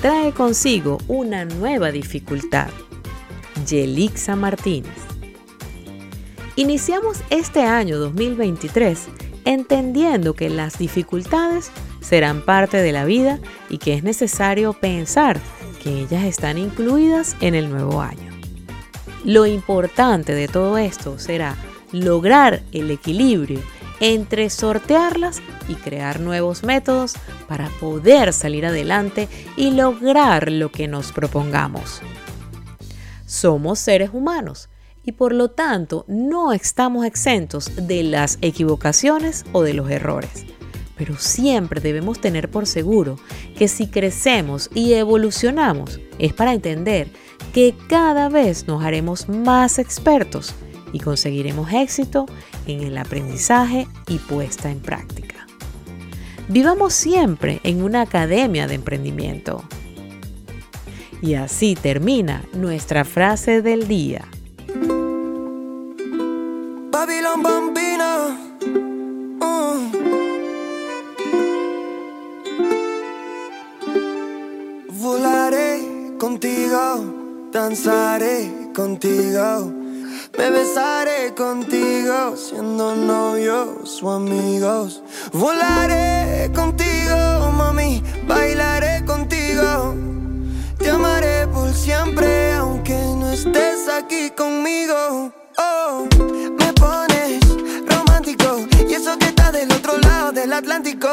trae consigo una nueva dificultad. Yelixa Martínez. Iniciamos este año 2023 entendiendo que las dificultades serán parte de la vida y que es necesario pensar que ellas están incluidas en el nuevo año. Lo importante de todo esto será lograr el equilibrio entre sortearlas y crear nuevos métodos para poder salir adelante y lograr lo que nos propongamos. Somos seres humanos y por lo tanto no estamos exentos de las equivocaciones o de los errores. Pero siempre debemos tener por seguro que si crecemos y evolucionamos es para entender que cada vez nos haremos más expertos y conseguiremos éxito en el aprendizaje y puesta en práctica. Vivamos siempre en una academia de emprendimiento. Y así termina nuestra frase del día. Babylon Bambina. Uh. Volaré contigo, danzaré contigo me besaré contigo, siendo novios o amigos. Volaré contigo, mami, bailaré contigo. Te amaré por siempre, aunque no estés aquí conmigo. Oh, me pones romántico, y eso que está del otro lado del Atlántico.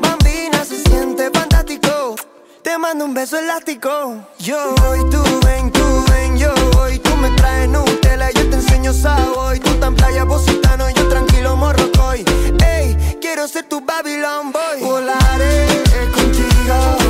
Bambina se siente fantástico. Te mando un beso elástico. Yo voy, tú ven, tú ven, yo voy. Tú me traes yo te enseño sabor. Tú tan playa, positano, yo tranquilo morrocoy. Ey, quiero ser tu Babylon boy. Volaré contigo,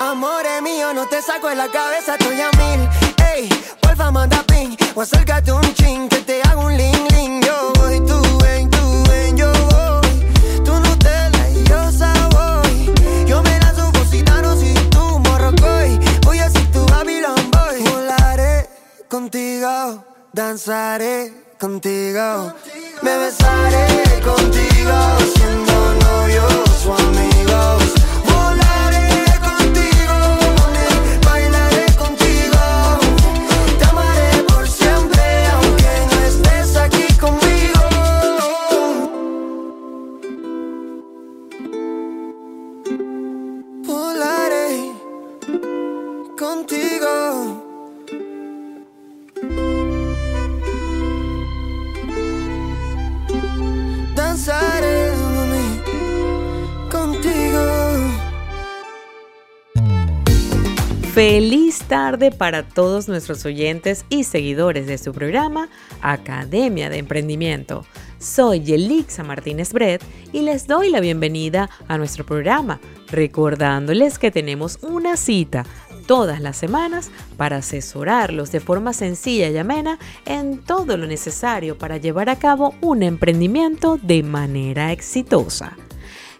Amore mío, no te saco de la cabeza, estoy a mil. Ey, porfa, manda ping. O acércate un ching, que te hago un ling ling. Yo voy, tú ven, tú ven, yo voy. Tú Nutella y yo Savoy. Yo me la subo si si tú morrocoy. Voy a ser tu Babylon Boy. Volaré contigo, danzaré contigo. Me besaré contigo, Feliz tarde para todos nuestros oyentes y seguidores de su programa Academia de Emprendimiento. Soy Yelixa Martínez Bret y les doy la bienvenida a nuestro programa, recordándoles que tenemos una cita todas las semanas para asesorarlos de forma sencilla y amena en todo lo necesario para llevar a cabo un emprendimiento de manera exitosa.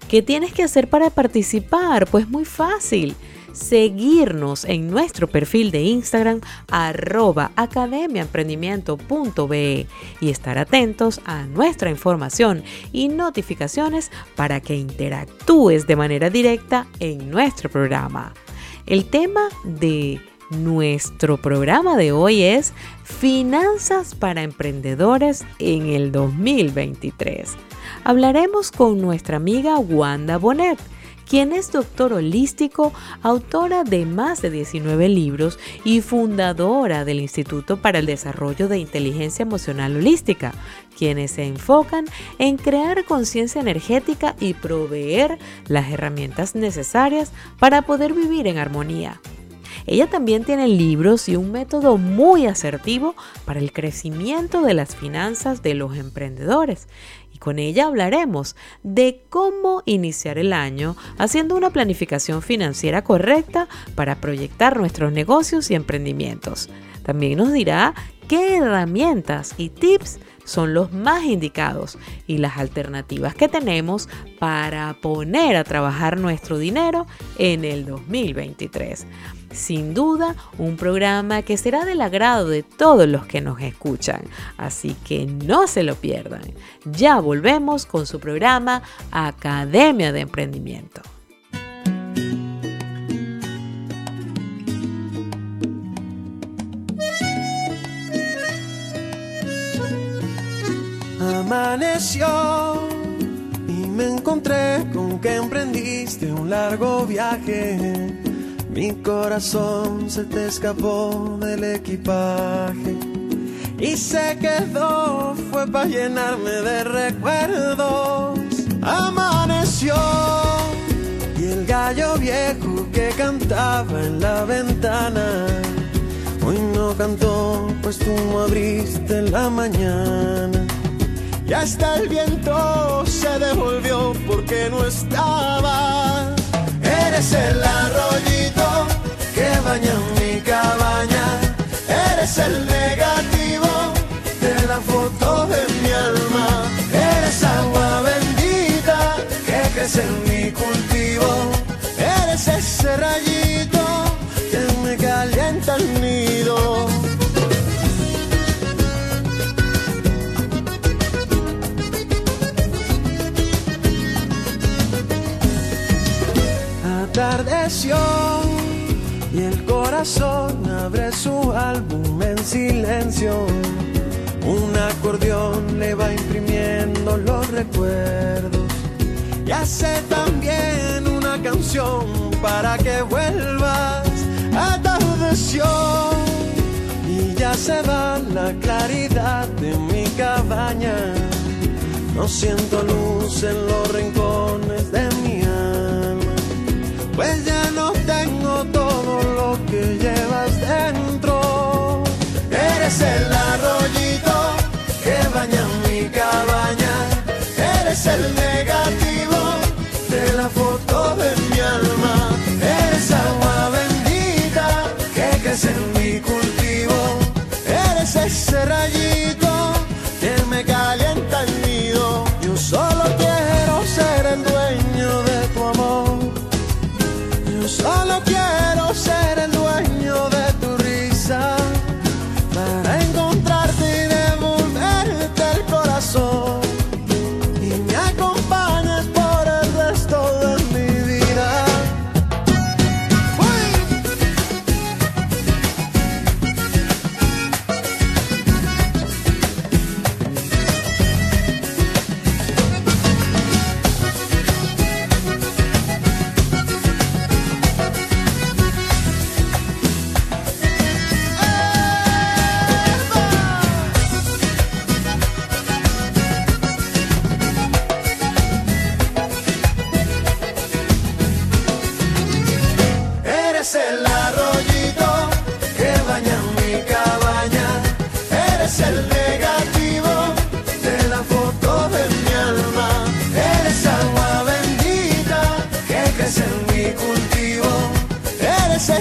¿Qué tienes que hacer para participar? Pues muy fácil seguirnos en nuestro perfil de Instagram arroba academiaemprendimiento.be y estar atentos a nuestra información y notificaciones para que interactúes de manera directa en nuestro programa. El tema de nuestro programa de hoy es Finanzas para Emprendedores en el 2023. Hablaremos con nuestra amiga Wanda Bonet quien es doctor holístico, autora de más de 19 libros y fundadora del Instituto para el Desarrollo de Inteligencia Emocional Holística, quienes se enfocan en crear conciencia energética y proveer las herramientas necesarias para poder vivir en armonía. Ella también tiene libros y un método muy asertivo para el crecimiento de las finanzas de los emprendedores con ella hablaremos de cómo iniciar el año haciendo una planificación financiera correcta para proyectar nuestros negocios y emprendimientos. También nos dirá qué herramientas y tips son los más indicados y las alternativas que tenemos para poner a trabajar nuestro dinero en el 2023. Sin duda, un programa que será del agrado de todos los que nos escuchan, así que no se lo pierdan. Ya volvemos con su programa Academia de Emprendimiento. Amaneció y me encontré con que emprendiste un largo viaje mi corazón se te escapó del equipaje y se quedó, fue para llenarme de recuerdos. Amaneció y el gallo viejo que cantaba en la ventana. Hoy no cantó, pues tú no abriste la mañana. Y hasta el viento se devolvió porque no estaba. Eres el que baña mi cabaña. Eres el negativo de la foto y el corazón abre su álbum en silencio. Un acordeón le va imprimiendo los recuerdos y hace también una canción para que vuelvas. Atardeció y ya se va la claridad de mi cabaña. No siento luz en los rincones de mi pues ya no tengo todo lo que llevas dentro. Eres el arroyito que baña mi cabaña, eres el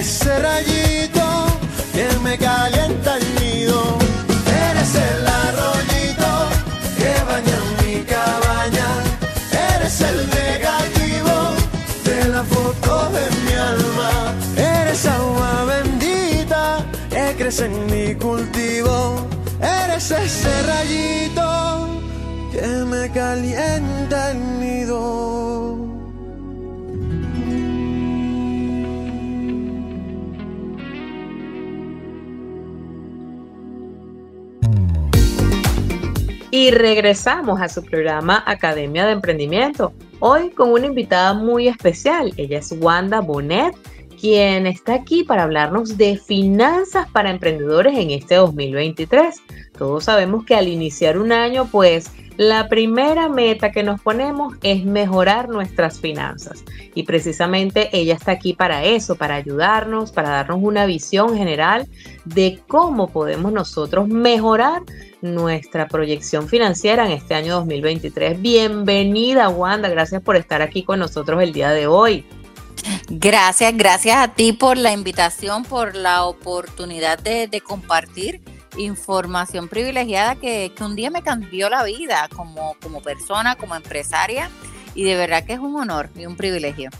ese rayito que me calienta el nido. Eres el arroyito que baña mi cabaña. Eres el negativo de la foto de mi alma. Eres agua bendita que crece en mi cultivo. Eres ese rayito que me calienta el nido. Regresamos a su programa Academia de Emprendimiento, hoy con una invitada muy especial. Ella es Wanda Bonet, quien está aquí para hablarnos de finanzas para emprendedores en este 2023. Todos sabemos que al iniciar un año, pues la primera meta que nos ponemos es mejorar nuestras finanzas y precisamente ella está aquí para eso, para ayudarnos, para darnos una visión general de cómo podemos nosotros mejorar nuestra proyección financiera en este año 2023. Bienvenida Wanda, gracias por estar aquí con nosotros el día de hoy. Gracias, gracias a ti por la invitación, por la oportunidad de, compartir información privilegiada que, un día me cambió la vida como, como persona, como empresaria y de verdad que es un honor y un privilegio.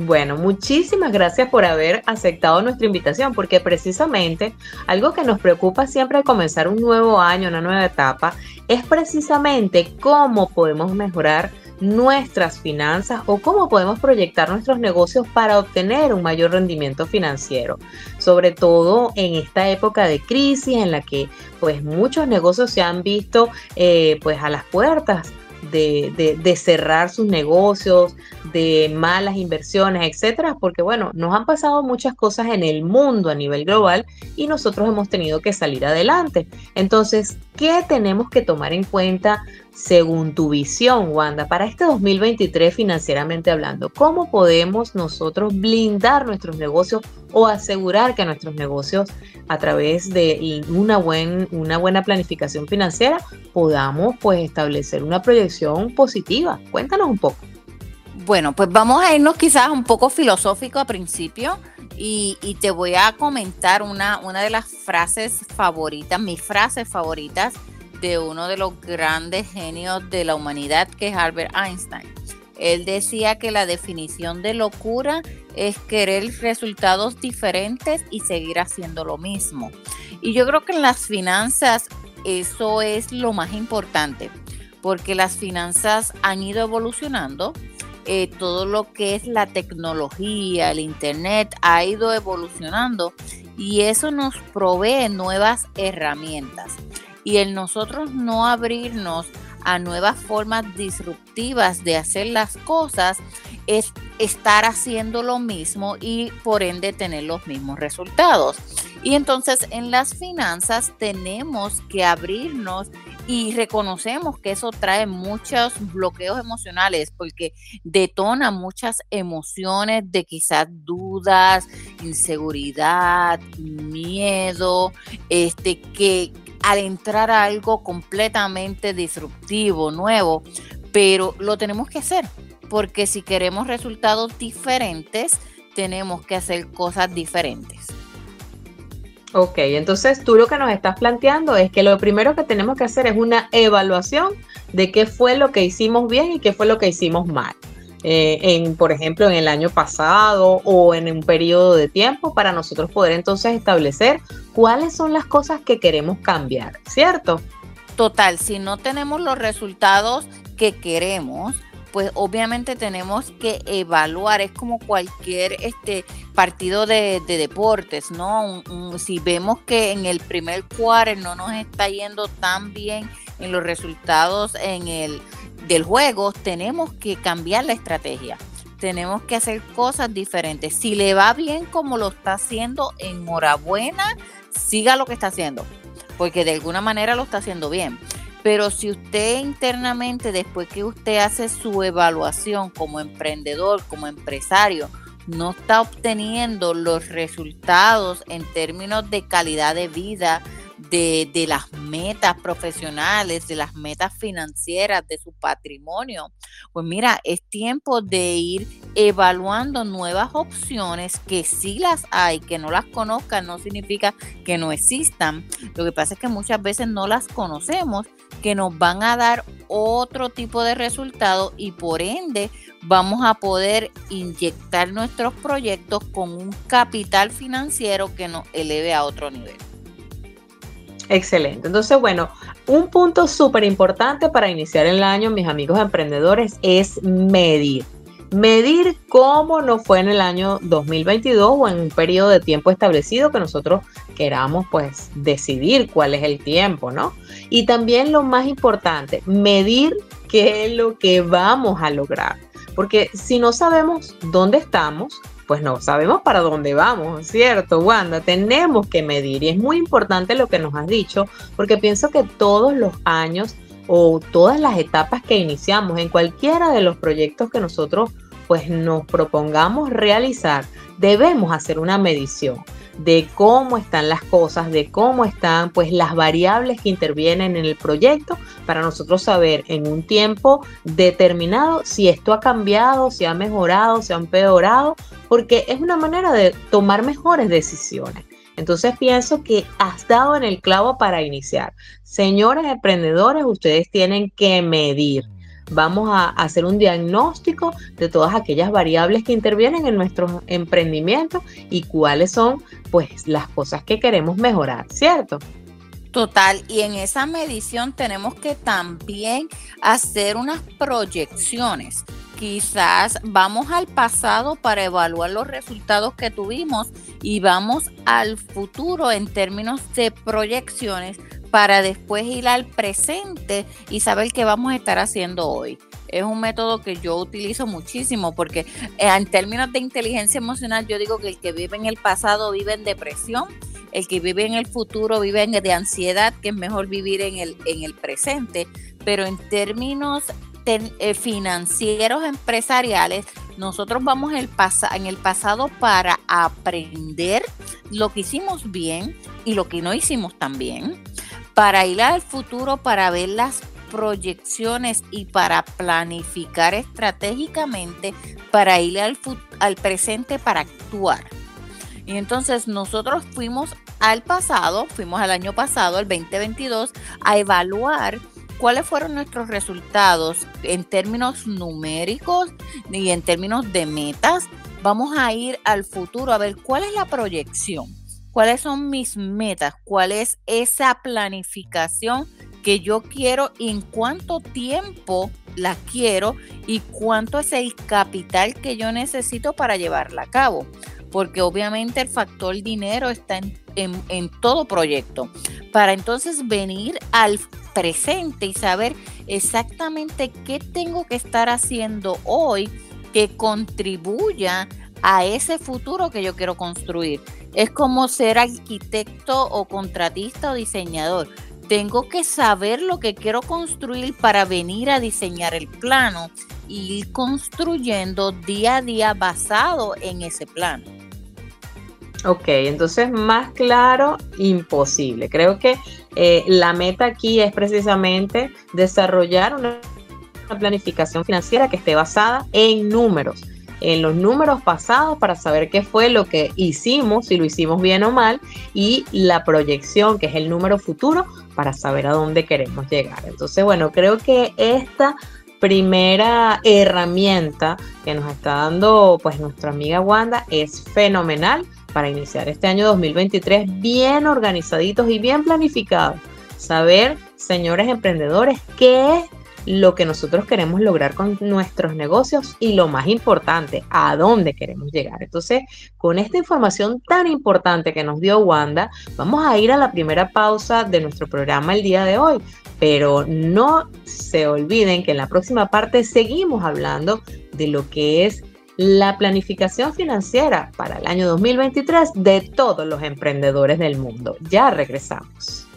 Bueno, muchísimas gracias por haber aceptado nuestra invitación, porque precisamente algo que nos preocupa siempre al comenzar un nuevo año, una nueva etapa, es precisamente cómo podemos mejorar nuestras finanzas o cómo podemos proyectar nuestros negocios para obtener un mayor rendimiento financiero. Sobre todo en esta época de crisis en la que pues muchos negocios se han visto eh, pues a las puertas de, cerrar sus negocios, de malas inversiones, etcétera, porque bueno, nos han pasado muchas cosas en el mundo a nivel global y nosotros hemos tenido que salir adelante. Entonces, ¿qué tenemos que tomar en cuenta según tu visión, Wanda, para este 2023 financieramente hablando? ¿Cómo podemos nosotros blindar nuestros negocios o asegurar que nuestros negocios a través de una, una buena planificación financiera podamos pues establecer una proyección positiva? Cuéntanos un poco. Bueno, pues vamos a irnos quizás un poco filosófico a principio y, te voy a comentar una, una de las frases favoritas, mis frases favoritas de uno de los grandes genios de la humanidad que es Albert Einstein. Él decía que la definición de locura es querer resultados diferentes y seguir haciendo lo mismo. Y yo creo que en las finanzas eso es lo más importante, porque las finanzas han ido evolucionando eh, todo lo que es la tecnología, el Internet ha ido evolucionando y eso nos provee nuevas herramientas. Y el nosotros no abrirnos a nuevas formas disruptivas de hacer las cosas es estar haciendo lo mismo y por ende tener los mismos resultados. Y entonces en las finanzas tenemos que abrirnos y reconocemos que eso trae muchos bloqueos emocionales porque detona muchas emociones de quizás dudas, inseguridad, miedo, este que al entrar a algo completamente disruptivo, nuevo, pero lo tenemos que hacer porque si queremos resultados diferentes, tenemos que hacer cosas diferentes. Ok, entonces tú lo que nos estás planteando es que lo primero que tenemos que hacer es una evaluación de qué fue lo que hicimos bien y qué fue lo que hicimos mal. Eh, en, por ejemplo, en el año pasado o en un periodo de tiempo para nosotros poder entonces establecer cuáles son las cosas que queremos cambiar, ¿cierto? Total, si no tenemos los resultados que queremos, pues obviamente tenemos que evaluar, es como cualquier este partido de, deportes, ¿no? si vemos que en el primer cuarto no nos está yendo tan bien en los resultados en el del juego, tenemos que cambiar la estrategia. Tenemos que hacer cosas diferentes. Si le va bien como lo está haciendo, enhorabuena, siga lo que está haciendo, porque de alguna manera lo está haciendo bien. Pero si usted internamente, después que usted hace su evaluación como emprendedor, como empresario, no está obteniendo los resultados en términos de calidad de vida, de, las metas profesionales, de las metas financieras, de su patrimonio. Pues mira, es tiempo de ir evaluando nuevas opciones que sí las hay, que no las conozcan no significa que no existan. Lo que pasa es que muchas veces no las conocemos, que nos van a dar otro tipo de resultado y por ende vamos a poder inyectar nuestros proyectos con un capital financiero que nos eleve a otro nivel. Excelente. Entonces, bueno, un punto súper importante para iniciar el año, mis amigos emprendedores, es medir. Medir cómo nos fue en el año 2022 o en un periodo de tiempo establecido que nosotros queramos pues decidir cuál es el tiempo, ¿no? Y también lo más importante, medir qué es lo que vamos a lograr. Porque si no sabemos dónde estamos, pues no sabemos para dónde vamos, ¿cierto, Wanda? Tenemos que medir y es muy importante lo que nos has dicho, porque pienso que todos los años o todas las etapas que iniciamos en cualquiera de los proyectos que nosotros pues nos propongamos realizar, debemos hacer una medición de cómo están las cosas, de cómo están pues las variables que intervienen en el proyecto para nosotros saber en un tiempo determinado si esto ha cambiado, si ha mejorado, si ha empeorado, porque es una manera de tomar mejores decisiones. Entonces pienso que has dado en el clavo para iniciar. Señores emprendedores, ustedes tienen que medir vamos a hacer un diagnóstico de todas aquellas variables que intervienen en nuestro emprendimiento y cuáles son pues las cosas que queremos mejorar, ¿cierto? Total, y en esa medición tenemos que también hacer unas proyecciones. Quizás vamos al pasado para evaluar los resultados que tuvimos y vamos al futuro en términos de proyecciones para después ir al presente y saber qué vamos a estar haciendo hoy. Es un método que yo utilizo muchísimo porque eh, en términos de inteligencia emocional yo digo que el que vive en el pasado vive en depresión, el que vive en el futuro vive en de ansiedad, que es mejor vivir en el, en el presente, pero en términos eh, financieros empresariales, nosotros vamos el en el pasado para aprender lo que hicimos bien y lo que no hicimos tan bien para ir al futuro, para ver las proyecciones y para planificar estratégicamente, para ir al, al presente, para actuar. Y entonces nosotros fuimos al pasado, fuimos al año pasado, el 2022, a evaluar cuáles fueron nuestros resultados en términos numéricos y en términos de metas. Vamos a ir al futuro a ver cuál es la proyección cuáles son mis metas, cuál es esa planificación que yo quiero y en cuánto tiempo la quiero y cuánto es el capital que yo necesito para llevarla a cabo. Porque obviamente el factor dinero está en, en todo proyecto. Para entonces venir al presente y saber exactamente qué tengo que estar haciendo hoy que contribuya a ese futuro que yo quiero construir. Es como ser arquitecto o contratista o diseñador. Tengo que saber lo que quiero construir para venir a diseñar el plano y ir construyendo día a día basado en ese plano. Ok, entonces más claro, imposible. Creo que eh, la meta aquí es precisamente desarrollar una planificación financiera que esté basada en números en los números pasados para saber qué fue lo que hicimos, si lo hicimos bien o mal, y la proyección, que es el número futuro, para saber a dónde queremos llegar. Entonces, bueno, creo que esta primera herramienta que nos está dando pues nuestra amiga Wanda es fenomenal para iniciar este año 2023 bien organizaditos y bien planificados. Saber, señores emprendedores, qué es lo que nosotros queremos lograr con nuestros negocios y lo más importante, a dónde queremos llegar. Entonces, con esta información tan importante que nos dio Wanda, vamos a ir a la primera pausa de nuestro programa el día de hoy. Pero no se olviden que en la próxima parte seguimos hablando de lo que es la planificación financiera para el año 2023 de todos los emprendedores del mundo. Ya regresamos.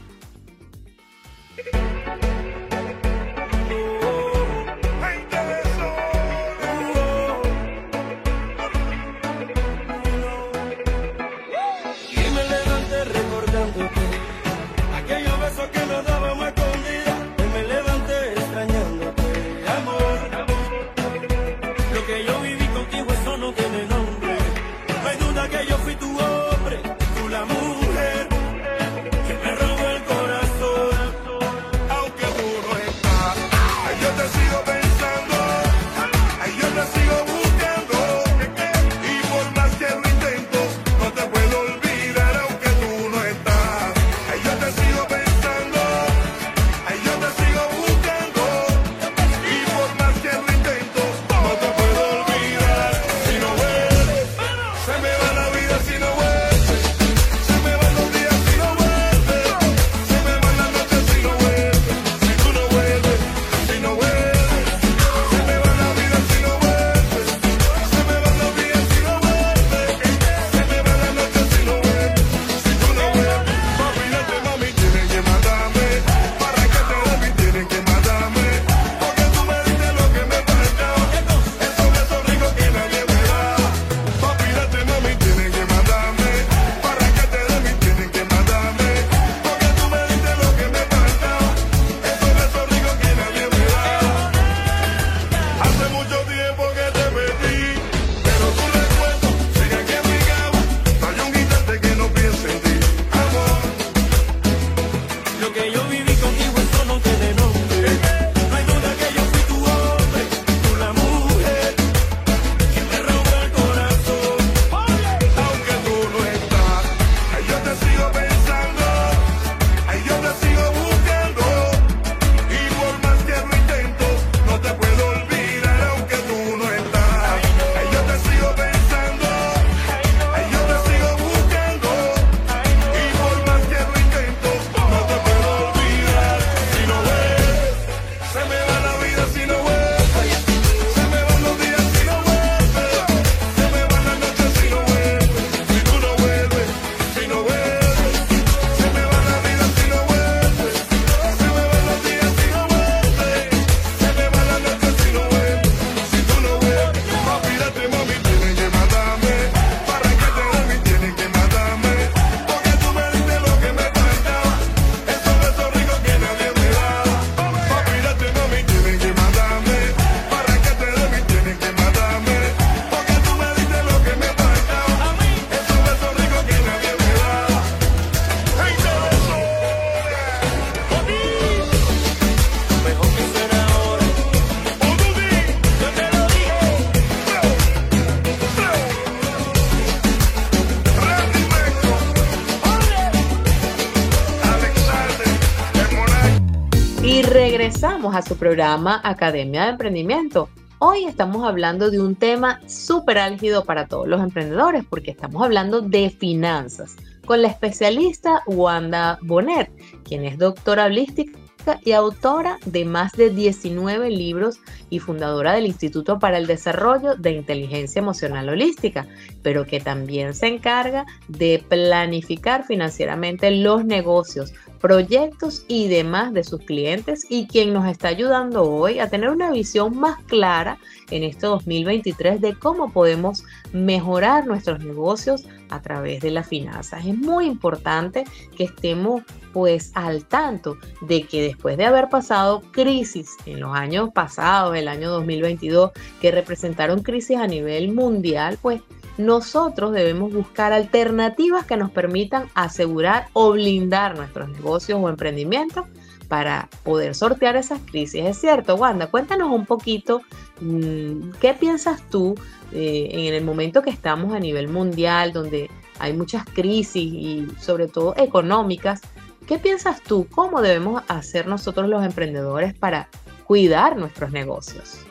A su programa Academia de Emprendimiento. Hoy estamos hablando de un tema súper álgido para todos los emprendedores porque estamos hablando de finanzas con la especialista Wanda Bonet, quien es doctora holística y autora de más de 19 libros y fundadora del Instituto para el Desarrollo de Inteligencia Emocional Holística, pero que también se encarga de planificar financieramente los negocios, proyectos y demás de sus clientes y quien nos está ayudando hoy a tener una visión más clara en este 2023 de cómo podemos mejorar nuestros negocios a través de las finanzas. Es muy importante que estemos pues al tanto de que después de haber pasado crisis en los años pasados, el año 2022, que representaron crisis a nivel mundial, pues nosotros debemos buscar alternativas que nos permitan asegurar o blindar nuestros negocios o emprendimientos para poder sortear esas crisis. Es cierto, Wanda, cuéntanos un poquito mm, qué piensas tú eh, en el momento que estamos a nivel mundial, donde hay muchas crisis y sobre todo económicas. ¿Qué piensas tú? ¿Cómo debemos hacer nosotros los emprendedores para cuidar nuestros negocios?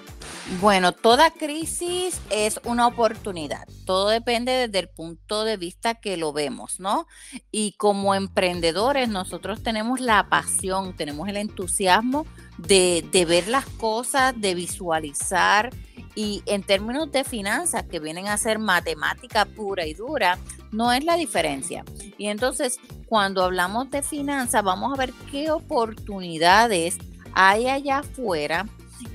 Bueno, toda crisis es una oportunidad. Todo depende desde el punto de vista que lo vemos, ¿no? Y como emprendedores, nosotros tenemos la pasión, tenemos el entusiasmo de, ver las cosas, de visualizar. Y en términos de finanzas, que vienen a ser matemática pura y dura, no es la diferencia. Y entonces, cuando hablamos de finanzas, vamos a ver qué oportunidades hay allá afuera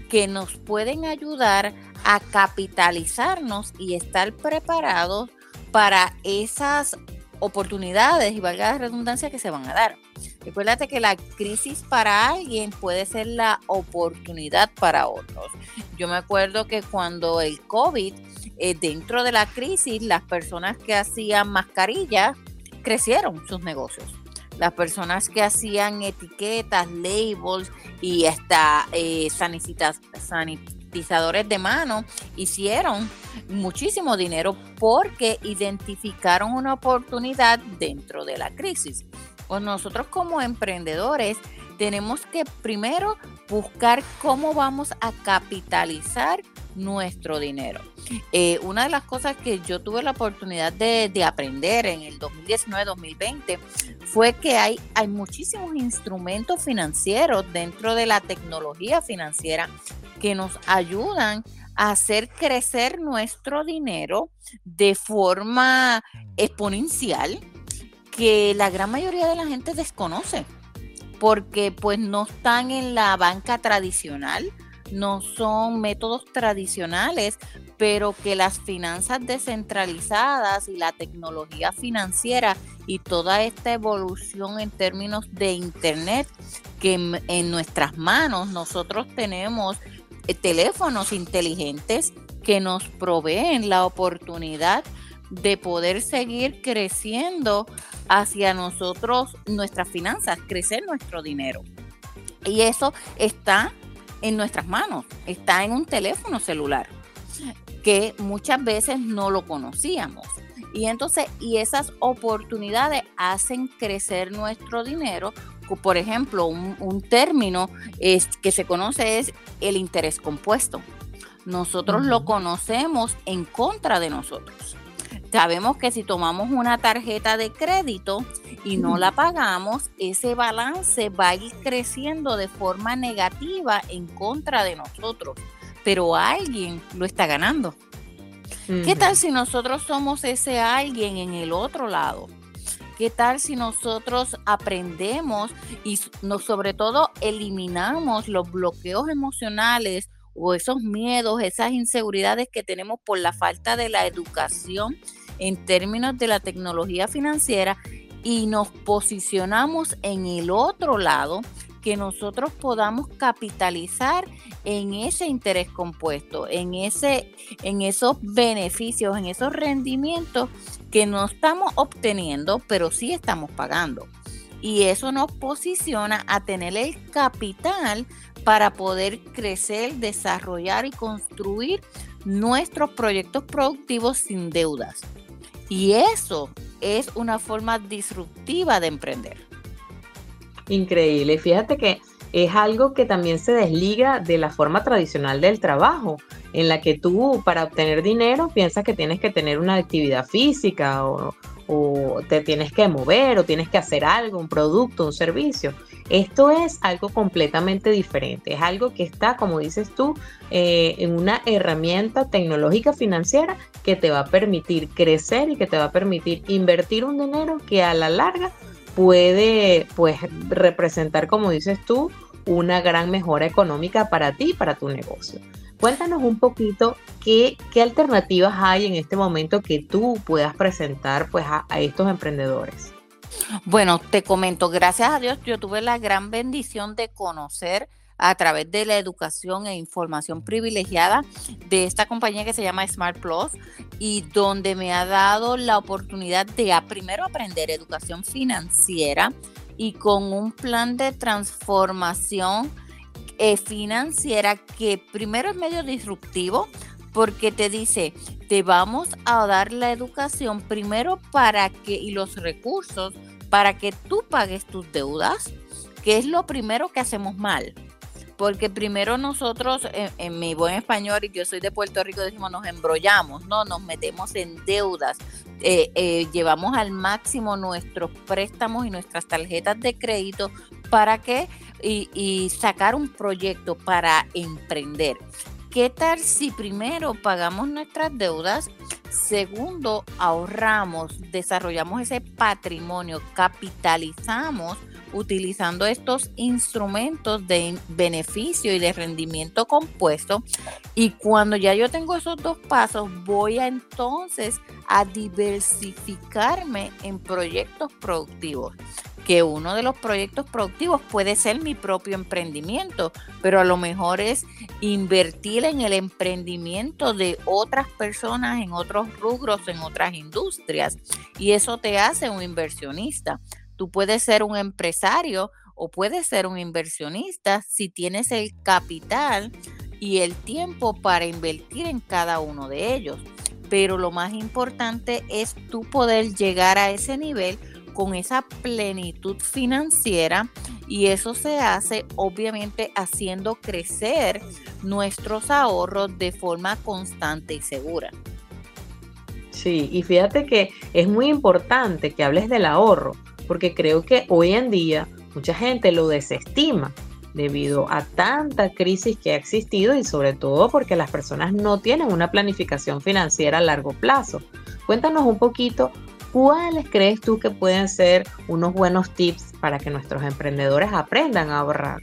que nos pueden ayudar a capitalizarnos y estar preparados para esas oportunidades y valga la redundancia que se van a dar. Recuérdate que la crisis para alguien puede ser la oportunidad para otros. Yo me acuerdo que cuando el COVID, eh, dentro de la crisis, las personas que hacían mascarillas crecieron sus negocios las personas que hacían etiquetas, labels y hasta eh, sanitizadores de mano hicieron muchísimo dinero porque identificaron una oportunidad dentro de la crisis. Pues nosotros como emprendedores tenemos que primero buscar cómo vamos a capitalizar nuestro dinero. Eh, una de las cosas que yo tuve la oportunidad de, aprender en el 2019-2020 fue que hay, hay muchísimos instrumentos financieros dentro de la tecnología financiera que nos ayudan a hacer crecer nuestro dinero de forma exponencial que la gran mayoría de la gente desconoce porque pues no están en la banca tradicional, no son métodos tradicionales, pero que las finanzas descentralizadas y la tecnología financiera y toda esta evolución en términos de Internet, que en, nuestras manos nosotros tenemos eh, teléfonos inteligentes que nos proveen la oportunidad de poder seguir creciendo hacia nosotros, nuestras finanzas, crecer nuestro dinero. Y eso está en nuestras manos, está en un teléfono celular, que muchas veces no lo conocíamos. Y entonces, y esas oportunidades hacen crecer nuestro dinero. Por ejemplo, un, término es, que se conoce es el interés compuesto. Nosotros lo conocemos en contra de nosotros. Sabemos que si tomamos una tarjeta de crédito y no la pagamos, ese balance va a ir creciendo de forma negativa en contra de nosotros, pero alguien lo está ganando. ¿Qué tal si nosotros somos ese alguien en el otro lado? ¿Qué tal si nosotros aprendemos y sobre todo eliminamos los bloqueos emocionales o esos miedos, esas inseguridades que tenemos por la falta de la educación en términos de la tecnología financiera y nos posicionamos en el otro lado que nosotros podamos capitalizar en ese interés compuesto, en ese en esos beneficios, en esos rendimientos que no estamos obteniendo, pero sí estamos pagando. Y eso nos posiciona a tener el capital para poder crecer, desarrollar y construir nuestros proyectos productivos sin deudas. Y eso es una forma disruptiva de emprender. Increíble. Fíjate que es algo que también se desliga de la forma tradicional del trabajo, en la que tú para obtener dinero piensas que tienes que tener una actividad física o, te tienes que mover o tienes que hacer algo, un producto, un servicio. Esto es algo completamente diferente, es algo que está, como dices tú, eh, en una herramienta tecnológica financiera que te va a permitir crecer y que te va a permitir invertir un dinero que a la larga puede pues representar, como dices tú, una gran mejora económica para ti para tu negocio. Cuéntanos un poquito qué, qué alternativas hay en este momento que tú puedas presentar pues, a, estos emprendedores. Bueno, te comento, gracias a Dios yo tuve la gran bendición de conocer a través de la educación e información privilegiada de esta compañía que se llama Smart Plus y donde me ha dado la oportunidad de primero aprender educación financiera y con un plan de transformación eh, financiera que primero es medio disruptivo porque te dice, te vamos a dar la educación primero para que y los recursos para que tú pagues tus deudas, que es lo primero que hacemos mal. Porque primero nosotros, en, mi buen español, y yo soy de Puerto Rico, decimos nos embrollamos, ¿no? Nos metemos en deudas, eh, eh, llevamos al máximo nuestros préstamos y nuestras tarjetas de crédito para que, y, sacar un proyecto para emprender. ¿Qué tal si primero pagamos nuestras deudas? Segundo, ahorramos, desarrollamos ese patrimonio, capitalizamos utilizando estos instrumentos de beneficio y de rendimiento compuesto. Y cuando ya yo tengo esos dos pasos, voy a entonces a diversificarme en proyectos productivos que uno de los proyectos productivos puede ser mi propio emprendimiento, pero a lo mejor es invertir en el emprendimiento de otras personas en otros rubros, en otras industrias. Y eso te hace un inversionista. Tú puedes ser un empresario o puedes ser un inversionista si tienes el capital y el tiempo para invertir en cada uno de ellos. Pero lo más importante es tú poder llegar a ese nivel con esa plenitud financiera y eso se hace obviamente haciendo crecer nuestros ahorros de forma constante y segura. Sí, y fíjate que es muy importante que hables del ahorro, porque creo que hoy en día mucha gente lo desestima debido a tanta crisis que ha existido y sobre todo porque las personas no tienen una planificación financiera a largo plazo. Cuéntanos un poquito ¿cuáles crees tú que pueden ser unos buenos tips para que nuestros emprendedores aprendan a ahorrar?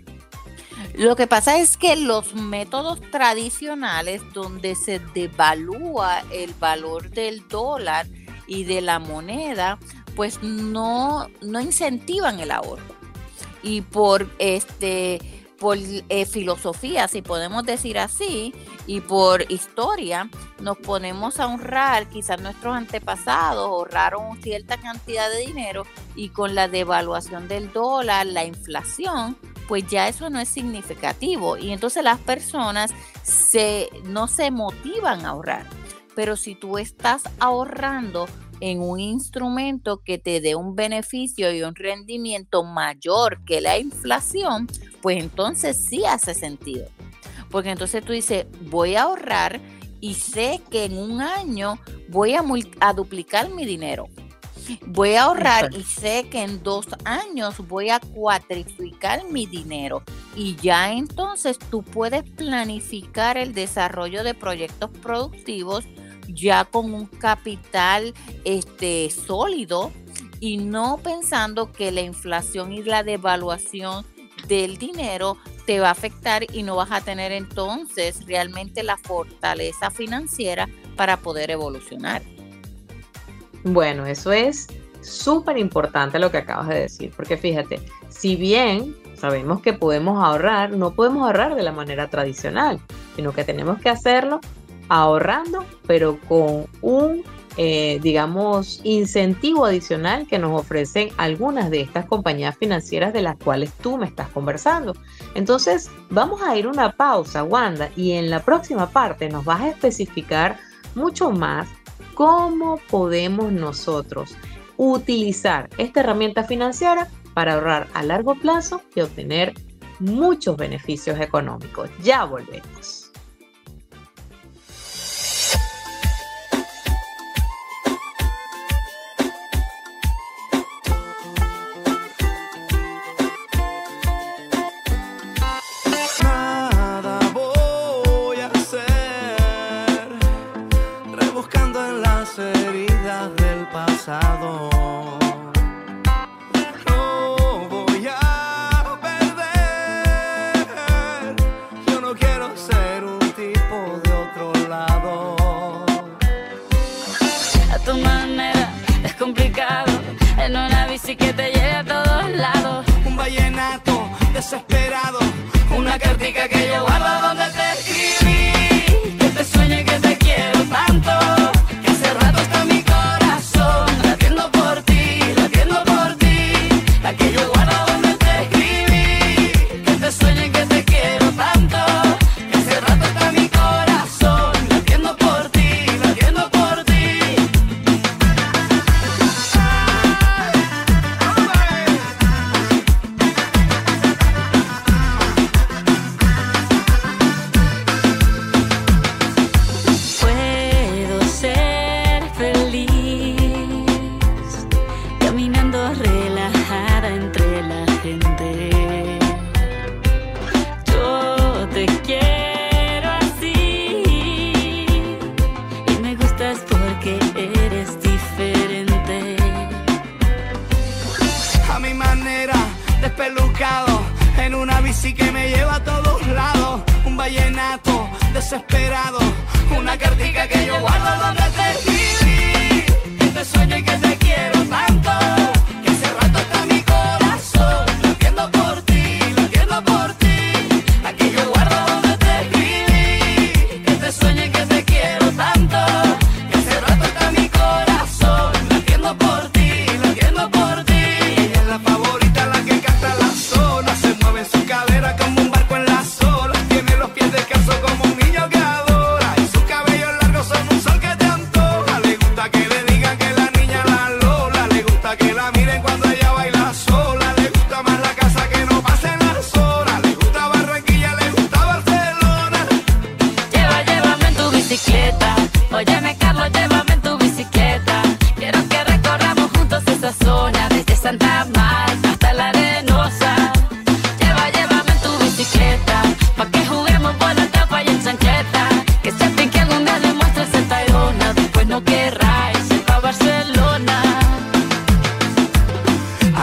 Lo que pasa es que los métodos tradicionales donde se devalúa el valor del dólar y de la moneda, pues no, no incentivan el ahorro. Y por este por eh, filosofía, si podemos decir así, y por historia, nos ponemos a honrar, quizás nuestros antepasados ahorraron cierta cantidad de dinero y con la devaluación del dólar, la inflación, pues ya eso no es significativo y entonces las personas se, no se motivan a ahorrar. Pero si tú estás ahorrando en un instrumento que te dé un beneficio y un rendimiento mayor que la inflación, pues entonces sí hace sentido. Porque entonces tú dices, voy a ahorrar y sé que en un año voy a, a duplicar mi dinero. Voy a ahorrar y sé que en dos años voy a cuatriplicar mi dinero. Y ya entonces tú puedes planificar el desarrollo de proyectos productivos ya con un capital este, sólido y no pensando que la inflación y la devaluación del dinero te va a afectar y no vas a tener entonces realmente la fortaleza financiera para poder evolucionar. Bueno, eso es súper importante lo que acabas de decir, porque fíjate, si bien sabemos que podemos ahorrar, no podemos ahorrar de la manera tradicional, sino que tenemos que hacerlo ahorrando, pero con un, eh, digamos, incentivo adicional que nos ofrecen algunas de estas compañías financieras de las cuales tú me estás conversando. Entonces, vamos a ir una pausa, Wanda, y en la próxima parte nos vas a especificar mucho más cómo podemos nosotros utilizar esta herramienta financiera para ahorrar a largo plazo y obtener muchos beneficios económicos. Ya volvemos. que te lleve a todos lados. Un vallenato desesperado, una cartica que yo guardo donde te escribí. Que te sueñe que te quiero tanto.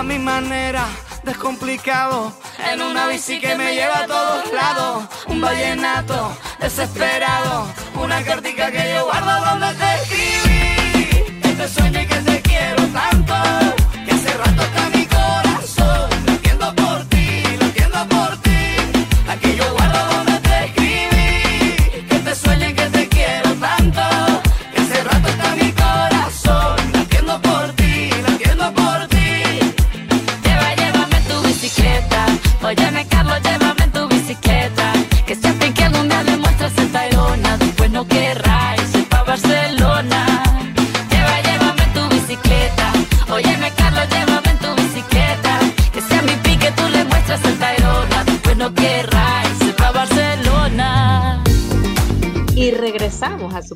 mi manera, descomplicado. En una bici que me lleva a todos lados. Un vallenato desesperado. Una cartica que yo guardo donde te escribí. Este sueño y que te quiero tanto.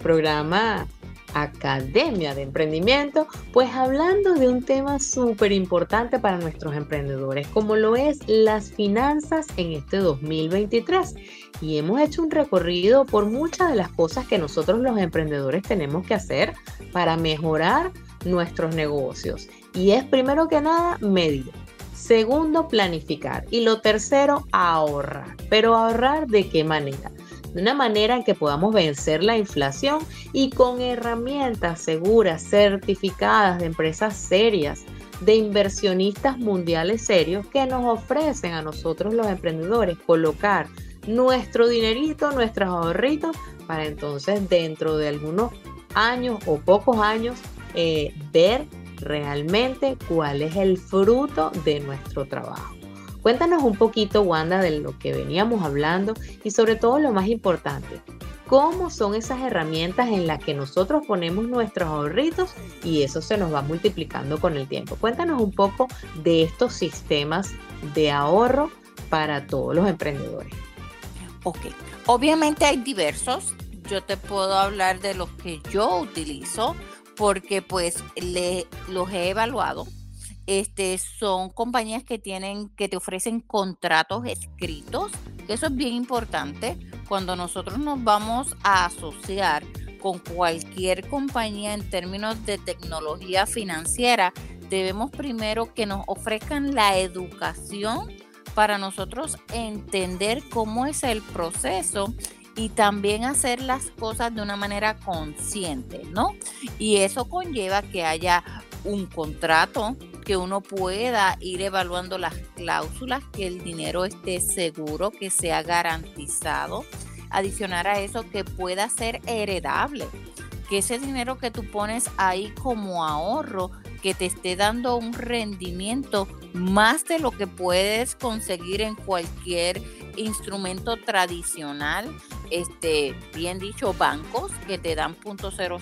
Programa Academia de Emprendimiento, pues hablando de un tema súper importante para nuestros emprendedores, como lo es las finanzas en este 2023. Y hemos hecho un recorrido por muchas de las cosas que nosotros los emprendedores tenemos que hacer para mejorar nuestros negocios. Y es primero que nada medir. Segundo, planificar. Y lo tercero, ahorrar. Pero ahorrar de qué manera? De una manera en que podamos vencer la inflación y con herramientas seguras, certificadas de empresas serias, de inversionistas mundiales serios que nos ofrecen a nosotros los emprendedores colocar nuestro dinerito, nuestros ahorritos, para entonces dentro de algunos años o pocos años eh, ver realmente cuál es el fruto de nuestro trabajo. Cuéntanos un poquito, Wanda, de lo que veníamos hablando y sobre todo lo más importante, cómo son esas herramientas en las que nosotros ponemos nuestros ahorritos y eso se nos va multiplicando con el tiempo. Cuéntanos un poco de estos sistemas de ahorro para todos los emprendedores. Ok, obviamente hay diversos. Yo te puedo hablar de los que yo utilizo porque pues le, los he evaluado. Este, son compañías que tienen, que te ofrecen contratos escritos, eso es bien importante. Cuando nosotros nos vamos a asociar con cualquier compañía en términos de tecnología financiera, debemos primero que nos ofrezcan la educación para nosotros entender cómo es el proceso y también hacer las cosas de una manera consciente, ¿no? Y eso conlleva que haya un contrato, que uno pueda ir evaluando las cláusulas, que el dinero esté seguro, que sea garantizado. Adicionar a eso, que pueda ser heredable, que ese dinero que tú pones ahí como ahorro, que te esté dando un rendimiento más de lo que puedes conseguir en cualquier instrumento tradicional, este, bien dicho, bancos que te dan punto cero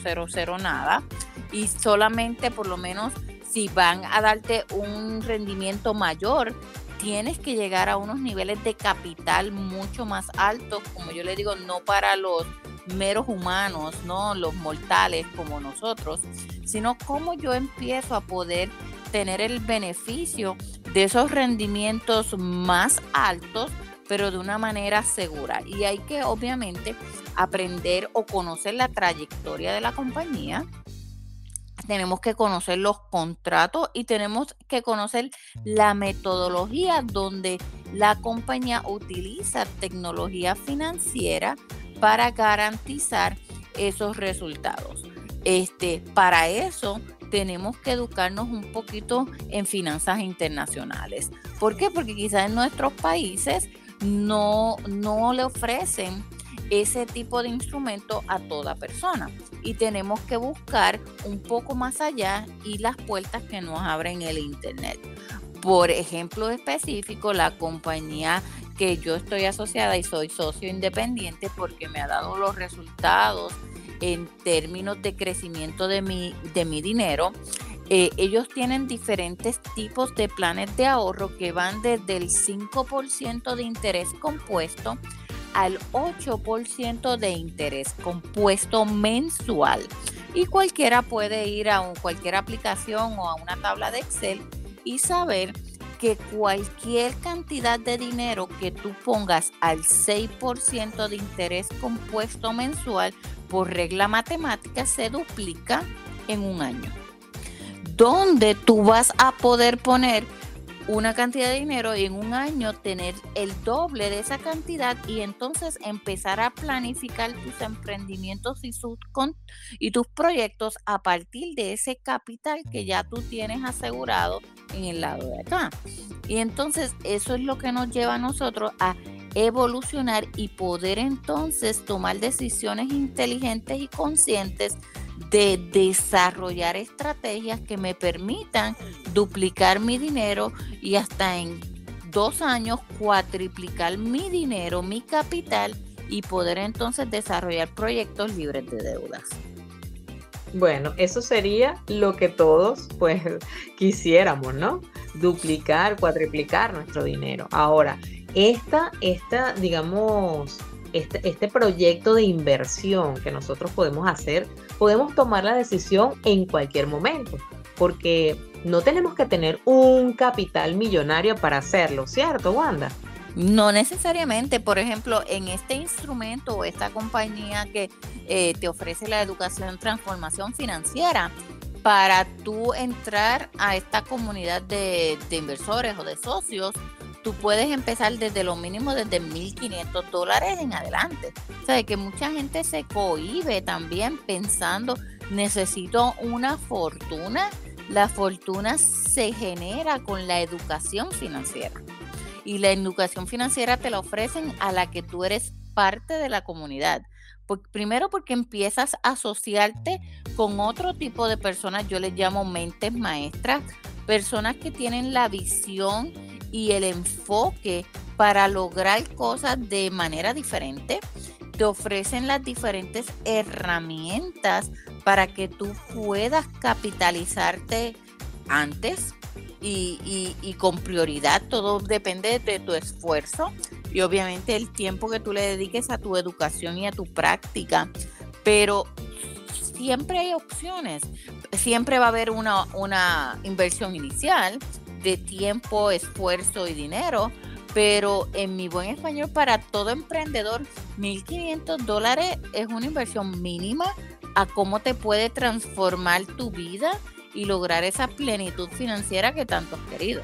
nada y solamente por lo menos si van a darte un rendimiento mayor, tienes que llegar a unos niveles de capital mucho más altos, como yo le digo, no para los meros humanos, no los mortales como nosotros, sino cómo yo empiezo a poder tener el beneficio de esos rendimientos más altos, pero de una manera segura. Y hay que obviamente aprender o conocer la trayectoria de la compañía. Tenemos que conocer los contratos y tenemos que conocer la metodología donde la compañía utiliza tecnología financiera para garantizar esos resultados. Este, para eso tenemos que educarnos un poquito en finanzas internacionales. ¿Por qué? Porque quizás en nuestros países no, no le ofrecen ese tipo de instrumento a toda persona y tenemos que buscar un poco más allá y las puertas que nos abren el internet. Por ejemplo específico, la compañía que yo estoy asociada y soy socio independiente porque me ha dado los resultados en términos de crecimiento de mi, de mi dinero. Eh, ellos tienen diferentes tipos de planes de ahorro que van desde el 5% de interés compuesto al 8% de interés compuesto mensual. Y cualquiera puede ir a cualquier aplicación o a una tabla de Excel y saber que cualquier cantidad de dinero que tú pongas al 6% de interés compuesto mensual por regla matemática se duplica en un año. Donde tú vas a poder poner una cantidad de dinero y en un año tener el doble de esa cantidad y entonces empezar a planificar tus emprendimientos y, sus, y tus proyectos a partir de ese capital que ya tú tienes asegurado en el lado de acá. Y entonces eso es lo que nos lleva a nosotros a evolucionar y poder entonces tomar decisiones inteligentes y conscientes de desarrollar estrategias que me permitan duplicar mi dinero y hasta en dos años cuatriplicar mi dinero, mi capital y poder entonces desarrollar proyectos libres de deudas. Bueno, eso sería lo que todos pues quisiéramos, ¿no? Duplicar, cuatriplicar nuestro dinero. Ahora, esta, esta, digamos, este, este, proyecto de inversión que nosotros podemos hacer, podemos tomar la decisión en cualquier momento, porque no tenemos que tener un capital millonario para hacerlo, ¿cierto, Wanda? No necesariamente, por ejemplo, en este instrumento o esta compañía que eh, te ofrece la educación transformación financiera, para tú entrar a esta comunidad de, de inversores o de socios, tú puedes empezar desde lo mínimo, desde 1.500 dólares en adelante. O sea, que mucha gente se cohibe también pensando, necesito una fortuna. La fortuna se genera con la educación financiera. Y la educación financiera te la ofrecen a la que tú eres parte de la comunidad. primero porque empiezas a asociarte con otro tipo de personas, yo les llamo mentes maestras, personas que tienen la visión y el enfoque para lograr cosas de manera diferente. Te ofrecen las diferentes herramientas para que tú puedas capitalizarte antes, y, y, con prioridad. Todo depende de tu esfuerzo y obviamente el tiempo que tú le dediques a tu educación y a tu práctica. Pero siempre hay opciones. Siempre va a haber una, una inversión inicial de tiempo, esfuerzo y dinero. Pero en mi buen español, para todo emprendedor, 1.500 dólares es una inversión mínima a cómo te puede transformar tu vida y lograr esa plenitud financiera que tanto has querido.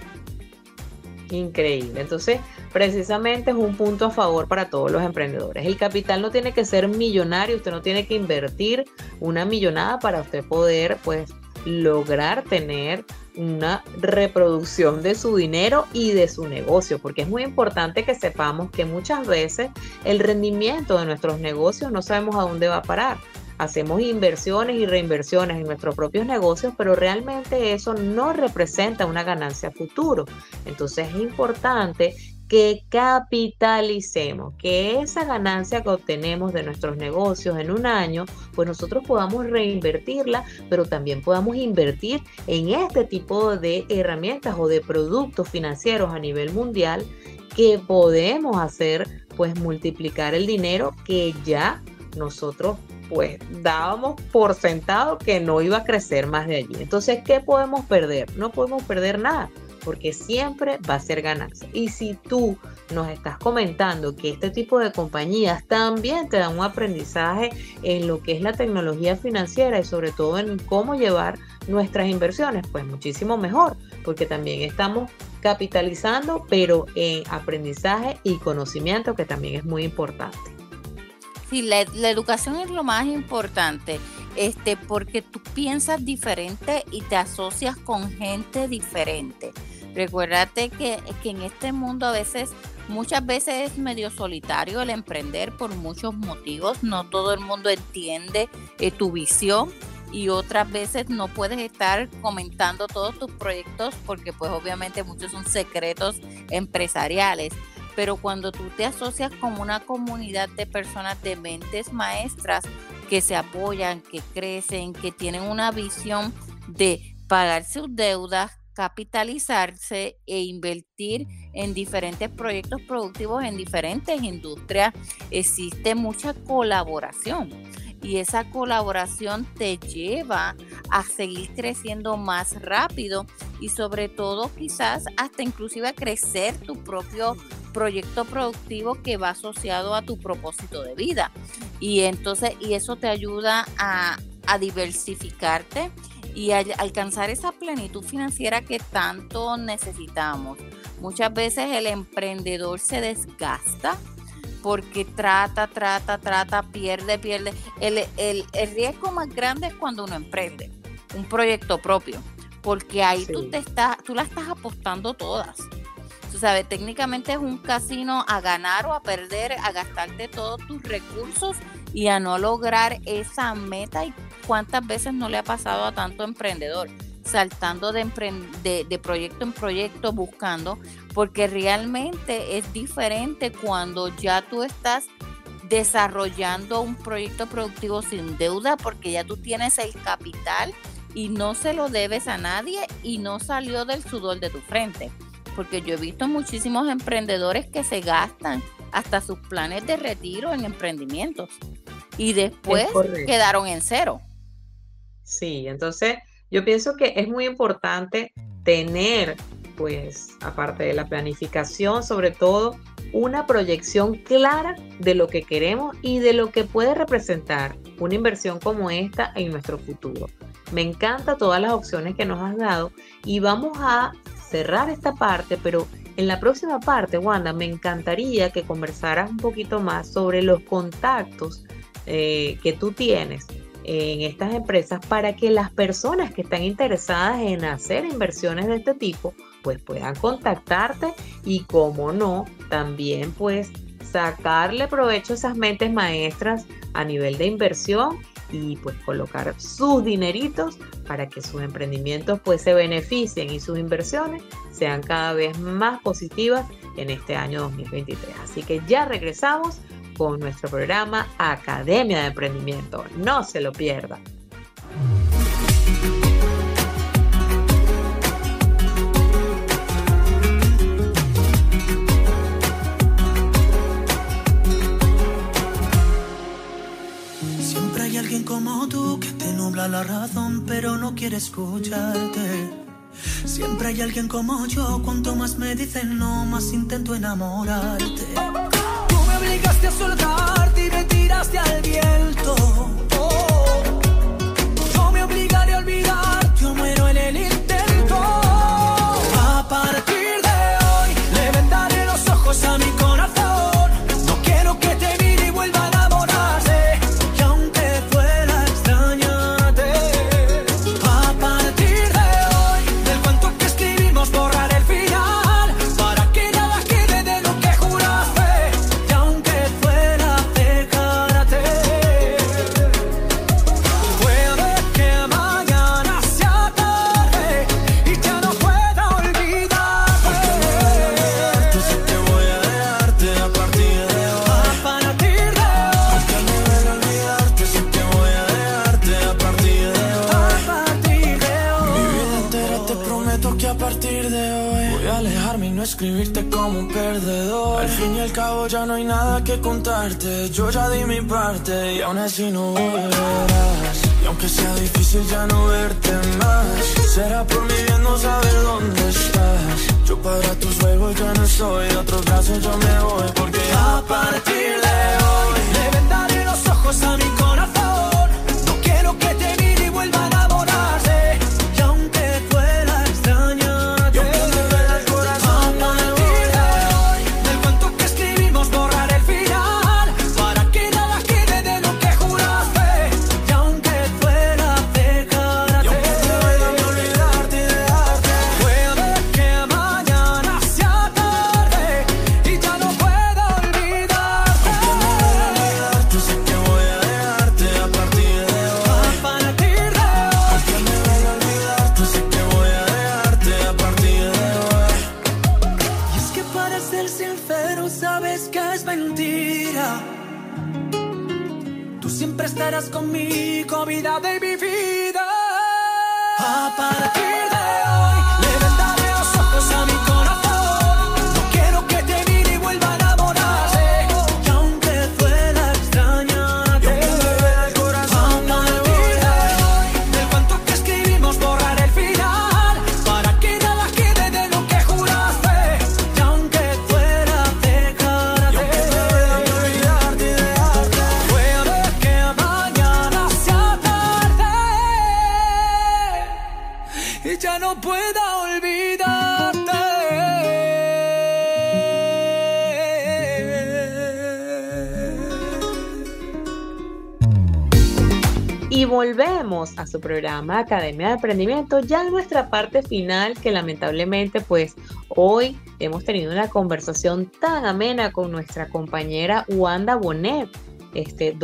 Increíble. Entonces, precisamente es un punto a favor para todos los emprendedores. El capital no tiene que ser millonario, usted no tiene que invertir una millonada para usted poder, pues, lograr tener una reproducción de su dinero y de su negocio, porque es muy importante que sepamos que muchas veces el rendimiento de nuestros negocios no sabemos a dónde va a parar hacemos inversiones y reinversiones en nuestros propios negocios, pero realmente eso no representa una ganancia futuro. Entonces es importante que capitalicemos, que esa ganancia que obtenemos de nuestros negocios en un año, pues nosotros podamos reinvertirla, pero también podamos invertir en este tipo de herramientas o de productos financieros a nivel mundial que podemos hacer pues multiplicar el dinero que ya nosotros pues dábamos por sentado que no iba a crecer más de allí. Entonces, ¿qué podemos perder? No podemos perder nada porque siempre va a ser ganancia. Y si tú nos estás comentando que este tipo de compañías también te dan un aprendizaje en lo que es la tecnología financiera y sobre todo en cómo llevar nuestras inversiones, pues muchísimo mejor, porque también estamos capitalizando, pero en aprendizaje y conocimiento, que también es muy importante. Sí, la, educación es lo más importante, este, porque tú piensas diferente y te asocias con gente diferente. Recuérdate que, que en este mundo a veces, muchas veces es medio solitario el emprender por muchos motivos. No todo el mundo entiende eh, tu visión y otras veces no puedes estar comentando todos tus proyectos porque pues obviamente muchos son secretos empresariales pero cuando tú te asocias con una comunidad de personas de mentes maestras que se apoyan, que crecen, que tienen una visión de pagar sus deudas, capitalizarse e invertir en diferentes proyectos productivos en diferentes industrias, existe mucha colaboración y esa colaboración te lleva a seguir creciendo más rápido y sobre todo quizás hasta inclusive a crecer tu propio proyecto productivo que va asociado a tu propósito de vida. Y entonces, y eso te ayuda a, diversificarte y a alcanzar esa plenitud financiera que tanto necesitamos. Muchas veces el emprendedor se desgasta porque trata, trata, trata, pierde, pierde. El, el, riesgo más grande es cuando uno emprende un proyecto propio, porque ahí tú, te estás, tú la estás apostando todas. Tú sabes, técnicamente es un casino a ganar o a perder, a gastarte todos tus recursos y a no lograr esa meta. ¿Y cuántas veces no le ha pasado a tanto emprendedor? Saltando de, de, proyecto en proyecto buscando, porque realmente es diferente cuando ya tú estás desarrollando un proyecto productivo sin deuda, porque ya tú tienes el capital y no se lo debes a nadie y no salió del sudor de tu frente. Porque yo he visto muchísimos emprendedores que se gastan hasta sus planes de retiro en emprendimientos y después quedaron en cero. Sí, entonces yo pienso que es muy importante tener, pues, aparte de la planificación, sobre todo, una proyección clara de lo que queremos y de lo que puede representar una inversión como esta en nuestro futuro. Me encanta todas las opciones que nos has dado y vamos a cerrar esta parte, pero en la próxima parte, Wanda, me encantaría que conversaras un poquito más sobre los contactos eh, que tú tienes en estas empresas para que las personas que están interesadas en hacer inversiones de este tipo pues puedan contactarte y como no, también pues sacarle provecho a esas mentes maestras a nivel de inversión y pues colocar sus dineritos para que sus emprendimientos pues se beneficien y sus inversiones sean cada vez más positivas en este año 2023. Así que ya regresamos con nuestro programa Academia de Emprendimiento. No se lo pierda. Siempre hay alguien como tú que te nubla la razón, pero no quiere escucharte. Siempre hay alguien como yo, cuanto más me dicen no, más intento enamorarte. Obligaste a soltarte y me tiraste al viento. Que contarte. Yo ya di mi parte y aún así no volverás. Y aunque sea difícil ya no verte más, será por mi bien no saber dónde estás. Yo para tus juegos ya no soy, de otros brazos yo me voy porque A partir de hoy le vendaré los ojos a mi Academia de Emprendimiento, ya en nuestra parte final que lamentablemente pues hoy hemos tenido una conversación tan amena con nuestra compañera Wanda Bonet, este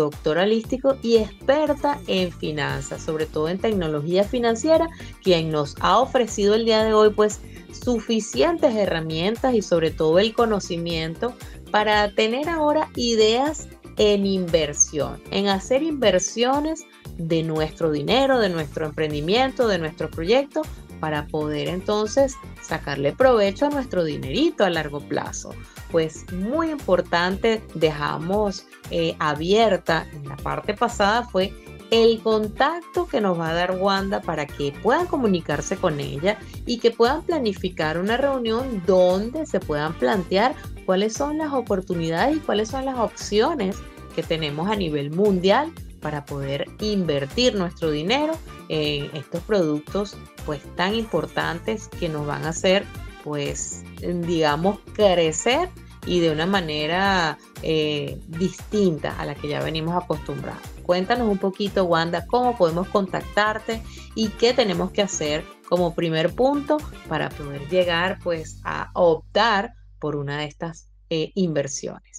y experta en finanzas, sobre todo en tecnología financiera, quien nos ha ofrecido el día de hoy pues suficientes herramientas y sobre todo el conocimiento para tener ahora ideas en inversión, en hacer inversiones de nuestro dinero, de nuestro emprendimiento, de nuestro proyecto, para poder entonces sacarle provecho a nuestro dinerito a largo plazo. Pues muy importante, dejamos eh, abierta en la parte pasada fue el contacto que nos va a dar Wanda para que puedan comunicarse con ella y que puedan planificar una reunión donde se puedan plantear cuáles son las oportunidades y cuáles son las opciones que tenemos a nivel mundial para poder invertir nuestro dinero en estos productos pues tan importantes que nos van a hacer pues digamos crecer y de una manera eh, distinta a la que ya venimos acostumbrados. Cuéntanos un poquito, Wanda, cómo podemos contactarte y qué tenemos que hacer como primer punto para poder llegar pues a optar por una de estas eh, inversiones.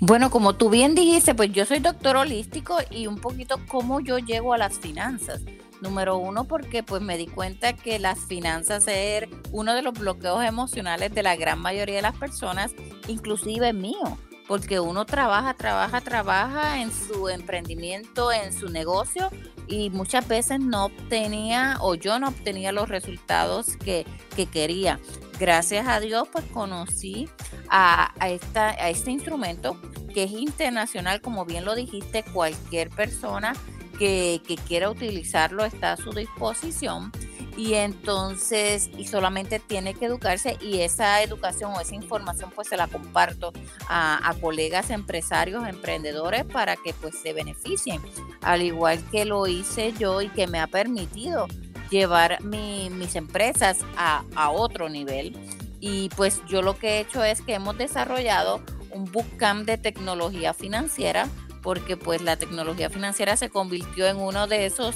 Bueno, como tú bien dijiste, pues yo soy doctor holístico y un poquito cómo yo llego a las finanzas. Número uno, porque pues me di cuenta que las finanzas es uno de los bloqueos emocionales de la gran mayoría de las personas, inclusive mío, porque uno trabaja, trabaja, trabaja en su emprendimiento, en su negocio y muchas veces no obtenía o yo no obtenía los resultados que, que quería. Gracias a Dios, pues conocí a, a, esta, a este instrumento que es internacional, como bien lo dijiste, cualquier persona que, quiera utilizarlo está a su disposición. Y entonces y solamente tiene que educarse y esa educación o esa información pues se la comparto a, colegas empresarios emprendedores para que pues se beneficien. Al igual que lo hice yo y que me ha permitido llevar mis empresas a, a otro nivel. Y pues yo lo que he hecho es que hemos desarrollado un bootcamp de tecnología financiera porque pues la tecnología financiera se convirtió en uno de esos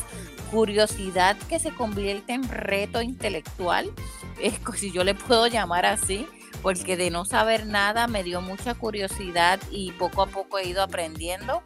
curiosidad que se convierte en reto intelectual, es, si yo le puedo llamar así, porque de no saber nada me dio mucha curiosidad y poco a poco he ido aprendiendo.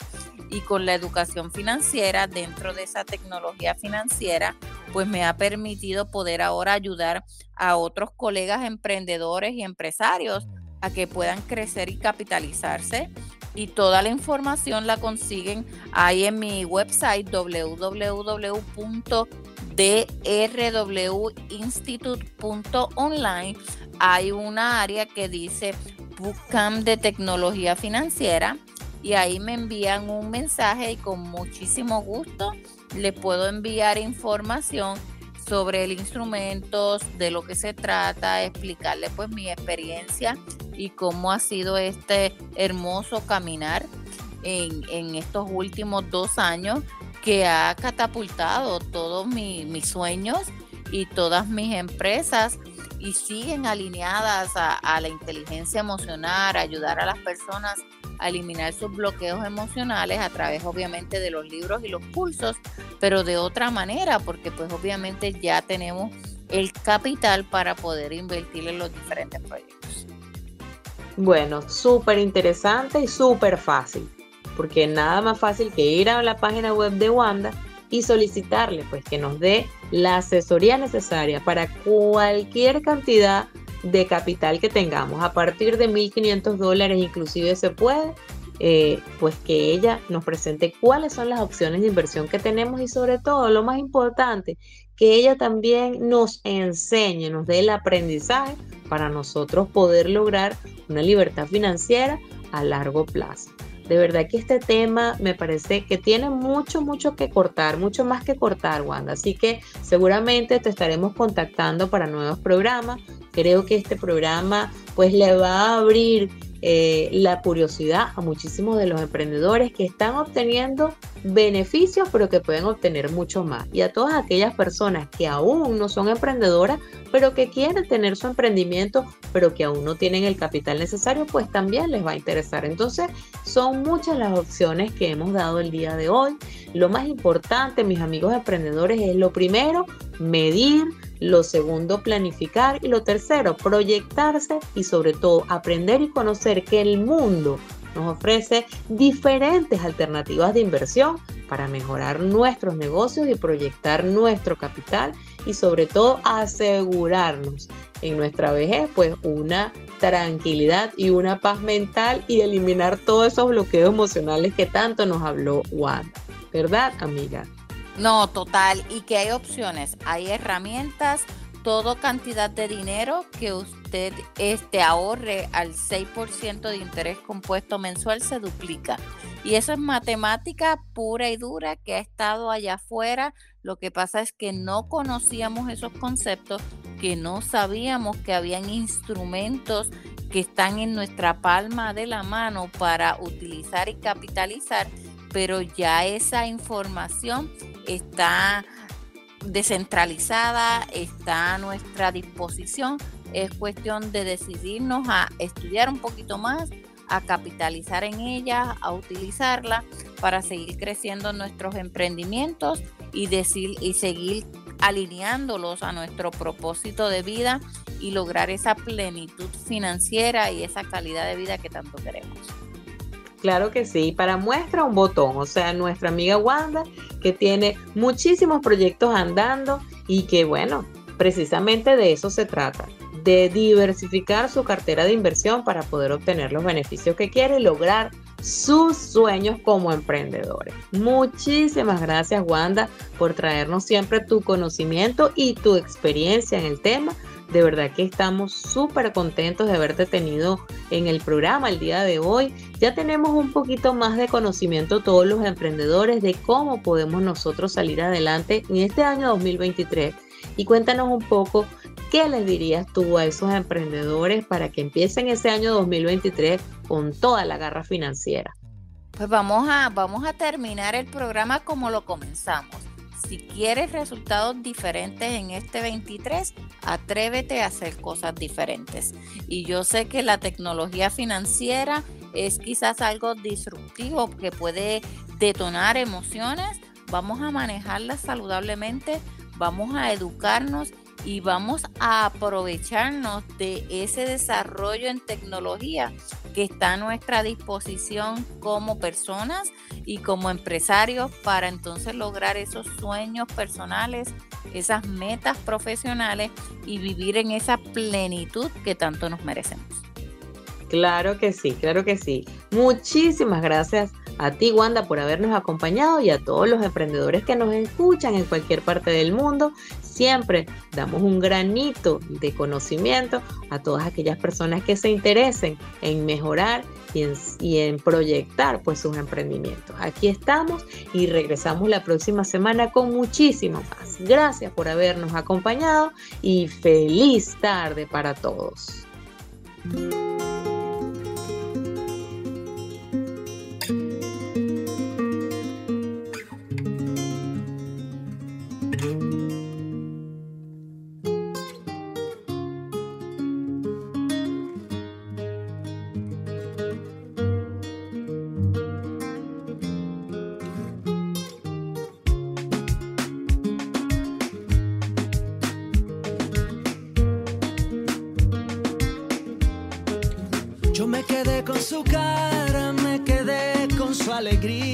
Y con la educación financiera dentro de esa tecnología financiera, pues me ha permitido poder ahora ayudar a otros colegas emprendedores y empresarios a que puedan crecer y capitalizarse y toda la información la consiguen ahí en mi website www.drwinstitute.online. Hay una área que dice Bootcamp de Tecnología Financiera y ahí me envían un mensaje y con muchísimo gusto le puedo enviar información sobre el instrumento, de lo que se trata, explicarle pues mi experiencia y cómo ha sido este hermoso caminar en, estos últimos dos años que ha catapultado todos mis sueños y todas mis empresas y siguen alineadas a, la inteligencia emocional, ayudar a las personas eliminar sus bloqueos emocionales a través obviamente de los libros y los cursos, pero de otra manera, porque pues obviamente ya tenemos el capital para poder invertir en los diferentes proyectos. Bueno, súper interesante y súper fácil, porque nada más fácil que ir a la página web de Wanda y solicitarle pues que nos dé la asesoría necesaria para cualquier cantidad de capital que tengamos. A partir de 1.500 dólares inclusive se puede, eh, pues que ella nos presente cuáles son las opciones de inversión que tenemos y sobre todo, lo más importante, que ella también nos enseñe, nos dé el aprendizaje para nosotros poder lograr una libertad financiera a largo plazo. De verdad que este tema me parece que tiene mucho, mucho que cortar, mucho más que cortar, Wanda. Así que seguramente te estaremos contactando para nuevos programas. Creo que este programa pues le va a abrir eh, la curiosidad a muchísimos de los emprendedores que están obteniendo beneficios, pero que pueden obtener mucho más. Y a todas aquellas personas que aún no son emprendedoras, pero que quieren tener su emprendimiento, pero que aún no tienen el capital necesario, pues también les va a interesar. Entonces, son muchas las opciones que hemos dado el día de hoy. Lo más importante, mis amigos emprendedores, es lo primero, medir lo segundo, planificar. Y lo tercero, proyectarse y sobre todo aprender y conocer que el mundo nos ofrece diferentes alternativas de inversión para mejorar nuestros negocios y proyectar nuestro capital y sobre todo asegurarnos en nuestra vejez pues una tranquilidad y una paz mental y eliminar todos esos bloqueos emocionales que tanto nos habló Wanda. ¿Verdad, amiga? No, total. Y que hay opciones, hay herramientas, todo cantidad de dinero que usted este, ahorre al 6% de interés compuesto mensual se duplica. Y eso es matemática pura y dura que ha estado allá afuera. Lo que pasa es que no conocíamos esos conceptos, que no sabíamos que habían instrumentos que están en nuestra palma de la mano para utilizar y capitalizar, pero ya esa información está descentralizada, está a nuestra disposición. Es cuestión de decidirnos a estudiar un poquito más, a capitalizar en ella, a utilizarla para seguir creciendo nuestros emprendimientos y, decir, y seguir alineándolos a nuestro propósito de vida y lograr esa plenitud financiera y esa calidad de vida que tanto queremos. Claro que sí, para muestra un botón, o sea, nuestra amiga Wanda que tiene muchísimos proyectos andando y que bueno, precisamente de eso se trata, de diversificar su cartera de inversión para poder obtener los beneficios que quiere y lograr sus sueños como emprendedores. Muchísimas gracias Wanda por traernos siempre tu conocimiento y tu experiencia en el tema De verdad que estamos súper contentos de haberte tenido en el programa el día de hoy. Ya tenemos un poquito más de conocimiento todos los emprendedores de cómo podemos nosotros salir adelante en este año 2023. Y cuéntanos un poco qué les dirías tú a esos emprendedores para que empiecen ese año 2023 con toda la garra financiera. Pues vamos a, vamos a terminar el programa como lo comenzamos si quieres resultados diferentes en este 23, atrévete a hacer cosas diferentes. Y yo sé que la tecnología financiera es quizás algo disruptivo que puede detonar emociones. Vamos a manejarlas saludablemente, vamos a educarnos y vamos a aprovecharnos de ese desarrollo en tecnología que está a nuestra disposición como personas y como empresarios para entonces lograr esos sueños personales, esas metas profesionales y vivir en esa plenitud que tanto nos merecemos. Claro que sí, claro que sí. Muchísimas gracias a ti, Wanda, por habernos acompañado y a todos los emprendedores que nos escuchan en cualquier parte del mundo. Siempre damos un granito de conocimiento a todas aquellas personas que se interesen en mejorar y en, proyectar pues sus emprendimientos. Aquí estamos y regresamos la próxima semana con muchísimo más. Gracias por habernos acompañado y feliz tarde para todos. Desperté